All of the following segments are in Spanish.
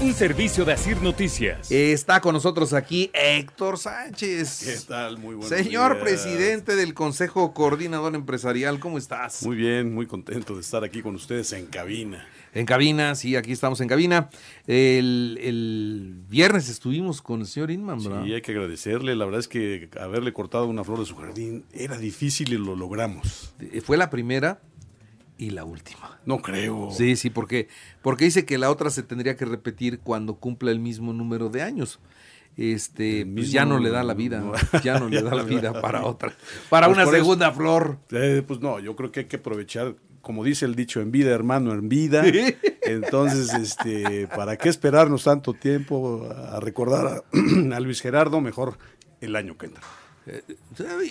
Un servicio de Asir Noticias. Está con nosotros aquí Héctor Sánchez. ¿Qué tal? Muy buenos Señor días. presidente del Consejo Coordinador Empresarial, ¿cómo estás? Muy bien, muy contento de estar aquí con ustedes en cabina. En cabina, sí, aquí estamos en cabina. El, el viernes estuvimos con el señor Inman, ¿verdad? Y hay que agradecerle, la verdad es que haberle cortado una flor de su jardín era difícil y lo logramos. Fue la primera y la última. No creo. Sí, sí, porque, porque dice que la otra se tendría que repetir cuando cumpla el mismo número de años. Este, pues ya no le da la vida, ya no le da la vida para otra, para Pues una eso- segunda flor. Eh, pues no, yo creo que hay que aprovechar, como dice el dicho, en vida, hermano, en vida. Entonces, este, ¿para qué esperarnos tanto tiempo a recordar a, a Luis Gerardo? Mejor el año que entra.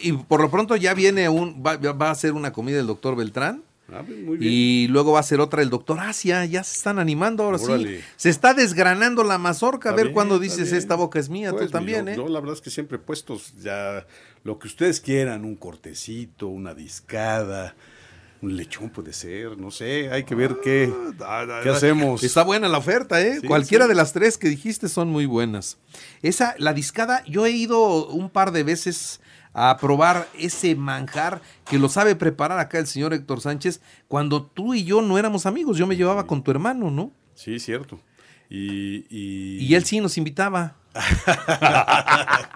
Y por lo pronto ya viene un, va, va a ser una comida el doctor Beltrán. Ah, muy bien. Y luego va a ser otra el doctor Asia, ya se están animando ahora sí. Se está desgranando la mazorca, a ver cuándo dices esta boca es mía, Pues, tú también, yo- ¿eh? yo la verdad es que siempre puestos ya lo que ustedes quieran, un cortecito, una discada, un lechón puede ser, no sé, hay que ver qué, qué hacemos. Está buena la oferta, ¿eh? Sí, Cualquiera sí. de las tres que dijiste son muy buenas. Esa, la discada, yo he ido un par de veces a probar ese manjar que lo sabe preparar acá el señor Héctor Sánchez cuando tú y yo no éramos amigos. Yo me llevaba con tu hermano, ¿no? Sí, cierto. Y, y, Y él sí nos invitaba.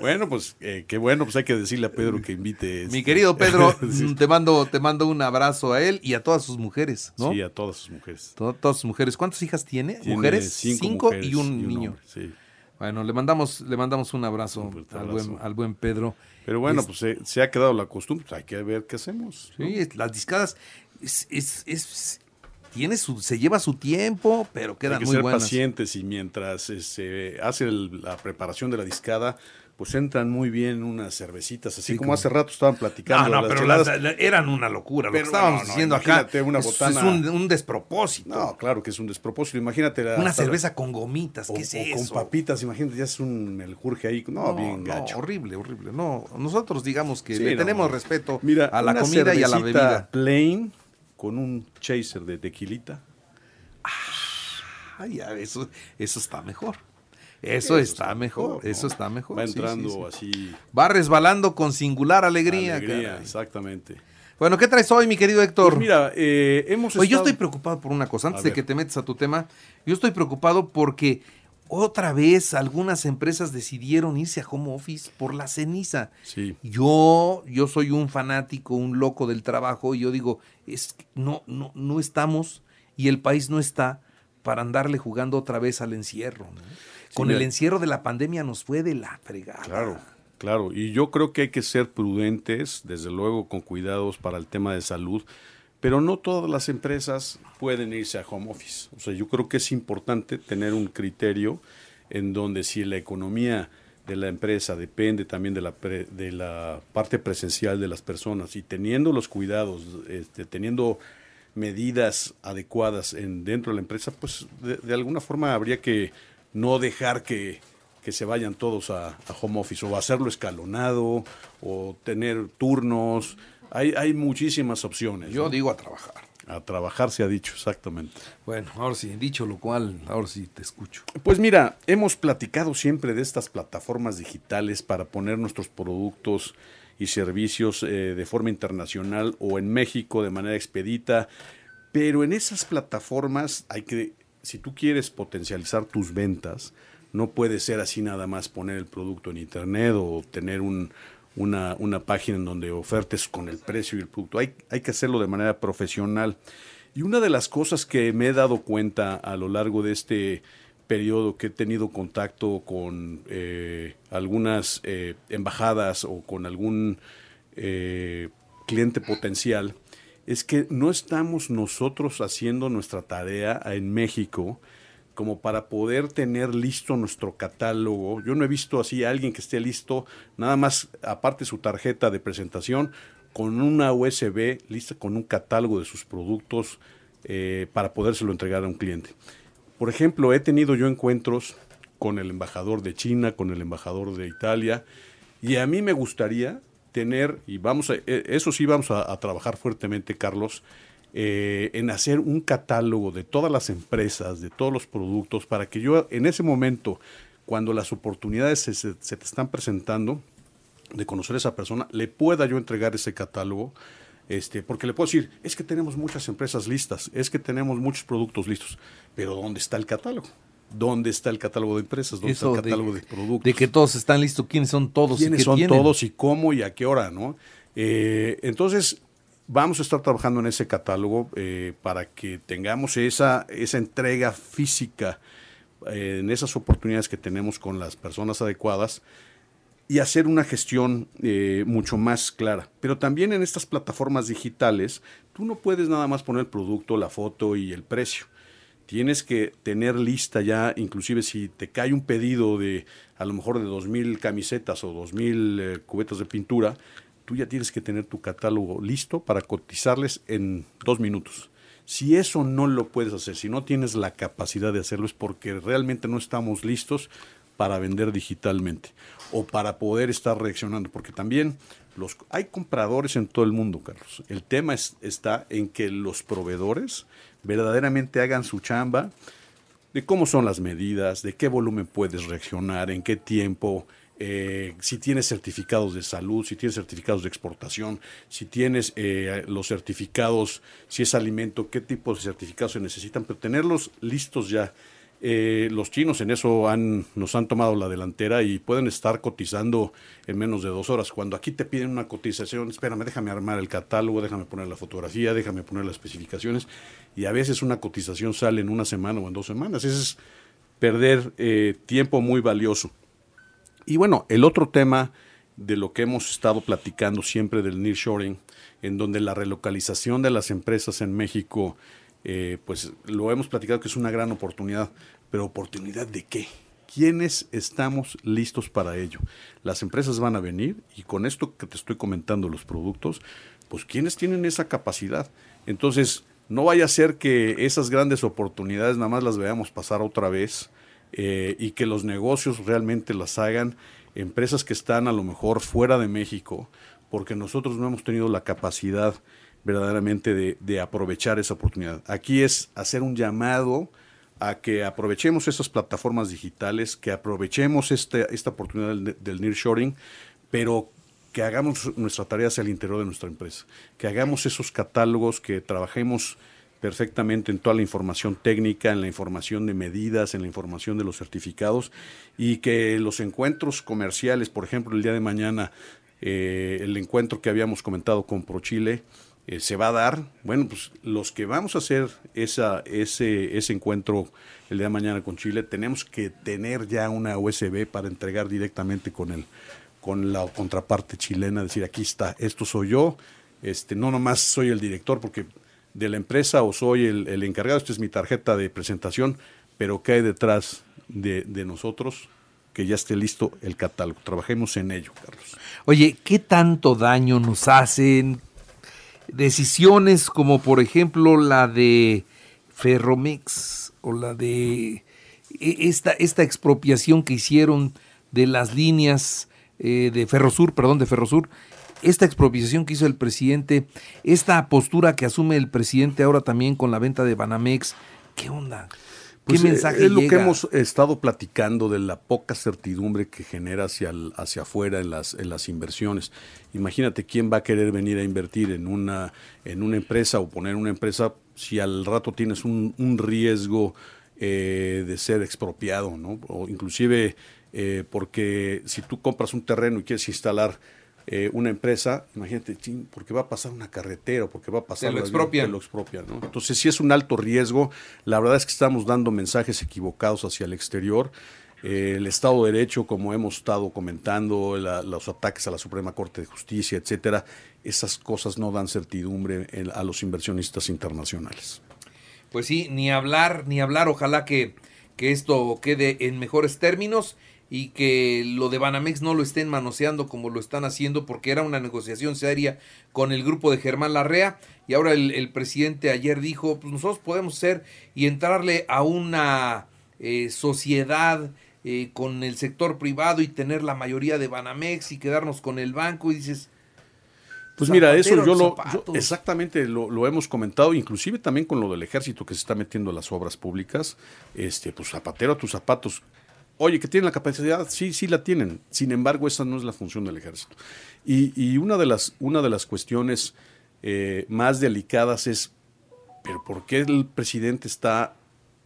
Bueno, pues eh, qué bueno, pues hay que decirle a Pedro que invite. Mi este, querido Pedro, sí, te mando, te mando un abrazo a él y a todas sus mujeres, ¿no? sí, a todas sus mujeres. To- todas sus mujeres. ¿Cuántas hijas tiene? Tiene mujeres, cinco cinco, mujeres y un niño. hombre, sí. Bueno, le mandamos, le mandamos un abrazo, Un al. Buen, al buen Pedro. Pero bueno, Es- pues se, se ha quedado la costumbre, pues hay que ver qué hacemos. ¿no? Sí, las discadas es, es- es- tiene su, se lleva su tiempo, pero Hay quedan que muy ser buenas. pacientes y mientras se hace el- la preparación de la discada, pues entran muy bien unas cervecitas, así Sí, como como- hace rato estaban No, platicando. no, las pero las- la- eran una locura. Lo que estábamos no, no, diciendo acá imagínate una es- es, botana- un, un despropósito. No, claro que es un despropósito. Imagínate la- una la- cerveza con gomitas, o, ¿qué es o eso? con papitas, imagínate, ya es un meljurje ahí. No, bien gacho. horrible, horrible. No, nosotros digamos que Sí, le no. tenemos respeto Mira, a la comida y a la bebida. plain con un chaser de tequilita. Ay, ya, eso, eso está mejor. Eso, está mejor, eso está mejor. Va sí, sí, entrando sí. así. Va resbalando con singular alegría. Alegría, caray. exactamente. Bueno, ¿qué traes hoy, mi querido Héctor? Pues mira, eh, hemos Oye, yo estoy preocupado por una cosa. Antes A de ver. que te metas a tu tema, yo estoy preocupado porque otra vez algunas empresas decidieron irse a home office por la ceniza. Sí. Yo, yo soy un fanático, un loco del trabajo, y yo digo, es que no, no, no estamos, y el país no está para andarle jugando otra vez al encierro. ¿no? Con el encierro de la pandemia nos fue de la fregada. Claro, claro. Y yo creo que hay que ser prudentes, desde luego con cuidados para el tema de salud, pero no todas las empresas pueden irse a home office. O sea, yo creo que es importante tener un criterio en donde si la economía de la empresa depende también de la, pre- de la parte presencial de las personas y teniendo los cuidados, este, teniendo medidas adecuadas en, dentro de la empresa, pues de, alguna forma habría que no dejar que, que se vayan todos a home office o hacerlo escalonado o tener turnos. Hay, hay muchísimas opciones. Yo ¿no? digo a trabajar. A trabajar se ha dicho, exactamente. Bueno, ahora sí, dicho lo cual, ahora sí te escucho. Pues mira, hemos platicado siempre de estas plataformas digitales para poner nuestros productos y servicios eh, de forma internacional o en México de manera expedita, pero en esas plataformas hay que, si tú quieres potencializar tus ventas, no puede ser así nada más poner el producto en internet o tener un, una, una página en donde ofertes con el precio y el producto. Hay, hay que hacerlo de manera profesional. Y una de las cosas que me he dado cuenta a lo largo de este periodo que he tenido contacto con eh, algunas eh, embajadas o con algún eh, cliente potencial, es que no estamos nosotros haciendo nuestra tarea en México como para poder tener listo nuestro catálogo. Yo no he visto así a alguien que esté listo, nada más aparte su tarjeta de presentación, con una USB lista con un catálogo de sus productos eh, para podérselo entregar a un cliente. Por ejemplo, he tenido yo encuentros con el embajador de China, con el embajador de Italia, y a mí me gustaría tener, y vamos a, eh, eso sí vamos a, trabajar fuertemente, Carlos, eh, en hacer un catálogo de todas las empresas, de todos los productos, para que yo en ese momento, cuando las oportunidades se, te están presentando, de conocer a esa persona, le pueda yo entregar ese catálogo, este, porque le puedo decir, es que tenemos muchas empresas listas, es que tenemos muchos productos listos, pero ¿dónde está el catálogo? dónde está el catálogo de empresas, dónde está el catálogo de, productos. De que todos están listos, quiénes son todos. ¿Quiénes son todos y cómo y a qué hora, ¿no? Eh, entonces, vamos a estar trabajando en ese catálogo eh, para que tengamos esa, esa entrega física eh, en esas oportunidades que tenemos con las personas adecuadas y hacer una gestión mucho más clara. Pero también en estas plataformas digitales, tú no puedes nada más poner el producto, la foto y el precio tienes que tener lista ya, inclusive si te cae un pedido de a lo mejor de dos mil camisetas o dos mil eh, cubetas de pintura, tú ya tienes que tener tu catálogo listo para cotizarles en dos minutos. Si eso no lo puedes hacer, si no tienes la capacidad de hacerlo, es porque realmente no estamos listos para vender digitalmente o para poder estar reaccionando, porque también los, hay compradores en todo el mundo, Carlos. El tema está en que los proveedores verdaderamente hagan su chamba de cómo son las medidas, de qué volumen puedes reaccionar, en qué tiempo, eh, si tienes certificados de salud, si tienes certificados de exportación, si tienes eh, los certificados, si es alimento, qué tipo de certificados se necesitan, pero tenerlos listos ya eh, los chinos en eso han, nos han tomado la delantera y pueden estar cotizando en menos de dos horas. Cuando aquí te piden una cotización, espérame, déjame armar el catálogo, déjame poner la fotografía, déjame poner las especificaciones. Y a veces una cotización sale en una semana o en dos semanas. Ese es perder eh, tiempo muy valioso. Y bueno, el otro tema de lo que hemos estado platicando siempre del nearshoring, en donde la relocalización de las empresas en México eh, pues lo hemos platicado que es una gran oportunidad, pero oportunidad de qué? ¿Quiénes estamos listos para ello? Las empresas van a venir y con esto que te estoy comentando, los productos, pues ¿quiénes tienen esa capacidad? Entonces, no vaya a ser que esas grandes oportunidades nada más las veamos pasar otra vez eh, y que los negocios realmente las hagan empresas que están a lo mejor fuera de México, porque nosotros no hemos tenido la capacidad verdaderamente de, aprovechar esa oportunidad. Aquí es hacer un llamado a que aprovechemos esas plataformas digitales, que aprovechemos este, esta oportunidad del, del nearshoring, pero que hagamos nuestra tarea hacia el interior de nuestra empresa, que hagamos esos catálogos, que trabajemos perfectamente en toda la información técnica, en la información de medidas, en la información de los certificados y que los encuentros comerciales, por ejemplo, el día de mañana, eh, el encuentro que habíamos comentado con ProChile, eh, se va a dar, bueno, pues los que vamos a hacer esa, ese, ese encuentro el día de mañana con Chile, tenemos que tener ya una USB para entregar directamente con el, con la contraparte chilena, decir aquí está, esto soy yo, este, no nomás soy el director porque de la empresa o soy el, el encargado, esta es mi tarjeta de presentación, pero ¿qué hay detrás de, de nosotros? que ya esté listo el catálogo. Trabajemos en ello, Carlos. Oye, ¿qué tanto daño nos hacen? decisiones como por ejemplo la de Ferromex o la de e, esta, esta expropiación que hicieron de las líneas eh, de Ferrosur, perdón, de Ferrosur, esta expropiación que hizo el presidente, esta postura que asume el presidente ahora también con la venta de Banamex, ¿qué onda? ¿Qué pues, eh, mensaje es lo que hemos estado platicando de la poca certidumbre que genera hacia, hacia afuera en las, en las inversiones. Imagínate quién va a querer venir a invertir en una, en una empresa o poner una empresa si al rato tienes un, un riesgo eh, de ser expropiado, ¿no? O inclusive eh, porque si tú compras un terreno y quieres instalar eh, una empresa, imagínate, porque va a pasar una carretera, porque va a pasar... lo expropian. lo expropian ¿no? Entonces, si es un alto riesgo. La verdad es que estamos dando mensajes equivocados hacia el exterior. eh, el Estado de Derecho, como hemos estado comentando, la- los ataques a la Suprema Corte de Justicia, etcétera, esas cosas no dan certidumbre en- a los inversionistas internacionales. Pues sí, ni hablar, ni hablar. Ojalá que, que esto quede en mejores términos y que lo de Banamex no lo estén manoseando como lo están haciendo, porque era una negociación seria con el grupo de Germán Larrea. Y ahora el, el presidente ayer dijo, pues nosotros podemos ser y entrarle a una eh, sociedad eh, con el sector privado y tener la mayoría de Banamex y quedarnos con el banco. Y dices, Pues mira, eso yo en lo yo exactamente lo, lo hemos comentado, inclusive también con lo del ejército que se está metiendo a las obras públicas, este, pues zapatero a tus zapatos. Oye, que tienen la capacidad, sí, sí la tienen. Sin embargo, esa no es la función del ejército. Y, y una de las, una de las cuestiones eh, más delicadas es, pero ¿por qué el presidente está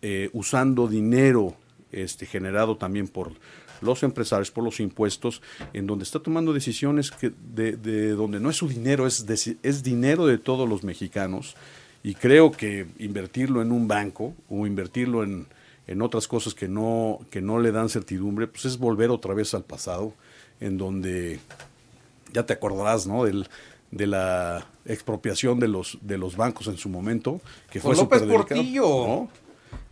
eh, usando dinero este, generado también por los empresarios, por los impuestos, en donde está tomando decisiones que de, de donde no es su dinero, es, deci- es dinero de todos los mexicanos. Y creo que invertirlo en un banco o invertirlo en, en otras cosas que no, que no le dan certidumbre, pues es volver otra vez al pasado, en donde ya te acordarás, ¿no? Del, de la expropiación de los, de los bancos en su momento, que fue López Portillo. ¿no?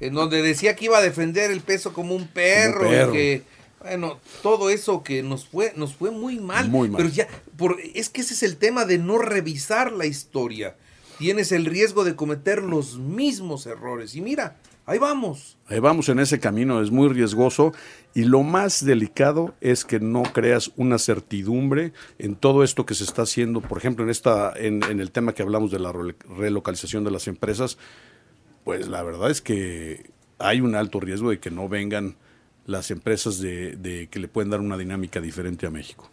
en donde decía que iba a defender el peso como un perro, Como perro. y que bueno, todo eso que nos fue nos fue muy mal, Muy mal. pero ya por es que ese es el tema de no revisar la historia. Tienes el riesgo de cometer los mismos errores y mira, ahí vamos. Ahí vamos en ese camino, es muy riesgoso y lo más delicado es que no creas una certidumbre en todo esto que se está haciendo, por ejemplo, en esta en, en el tema que hablamos de la relocalización de las empresas, pues la verdad es que hay un alto riesgo de que no vengan las empresas de, de que le pueden dar una dinámica diferente a México.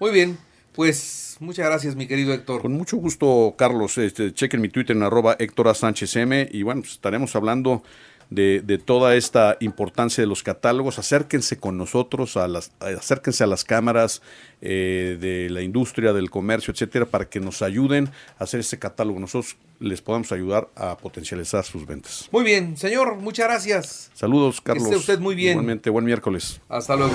Muy bien, pues muchas gracias mi querido Héctor. Con mucho gusto, Carlos. Este, chequen mi Twitter en arroba Héctor. Sánchez M. Y bueno, pues, estaremos hablando de, de toda esta importancia de los catálogos. Acérquense con nosotros, a las, a- acérquense a las cámaras eh, de la industria, del comercio, etcétera, para que nos ayuden a hacer este catálogo. Nosotros les podamos ayudar a potencializar sus ventas. Muy bien, señor, muchas gracias. Saludos, Carlos. esté usted muy bien. Igualmente, buen miércoles. Hasta luego.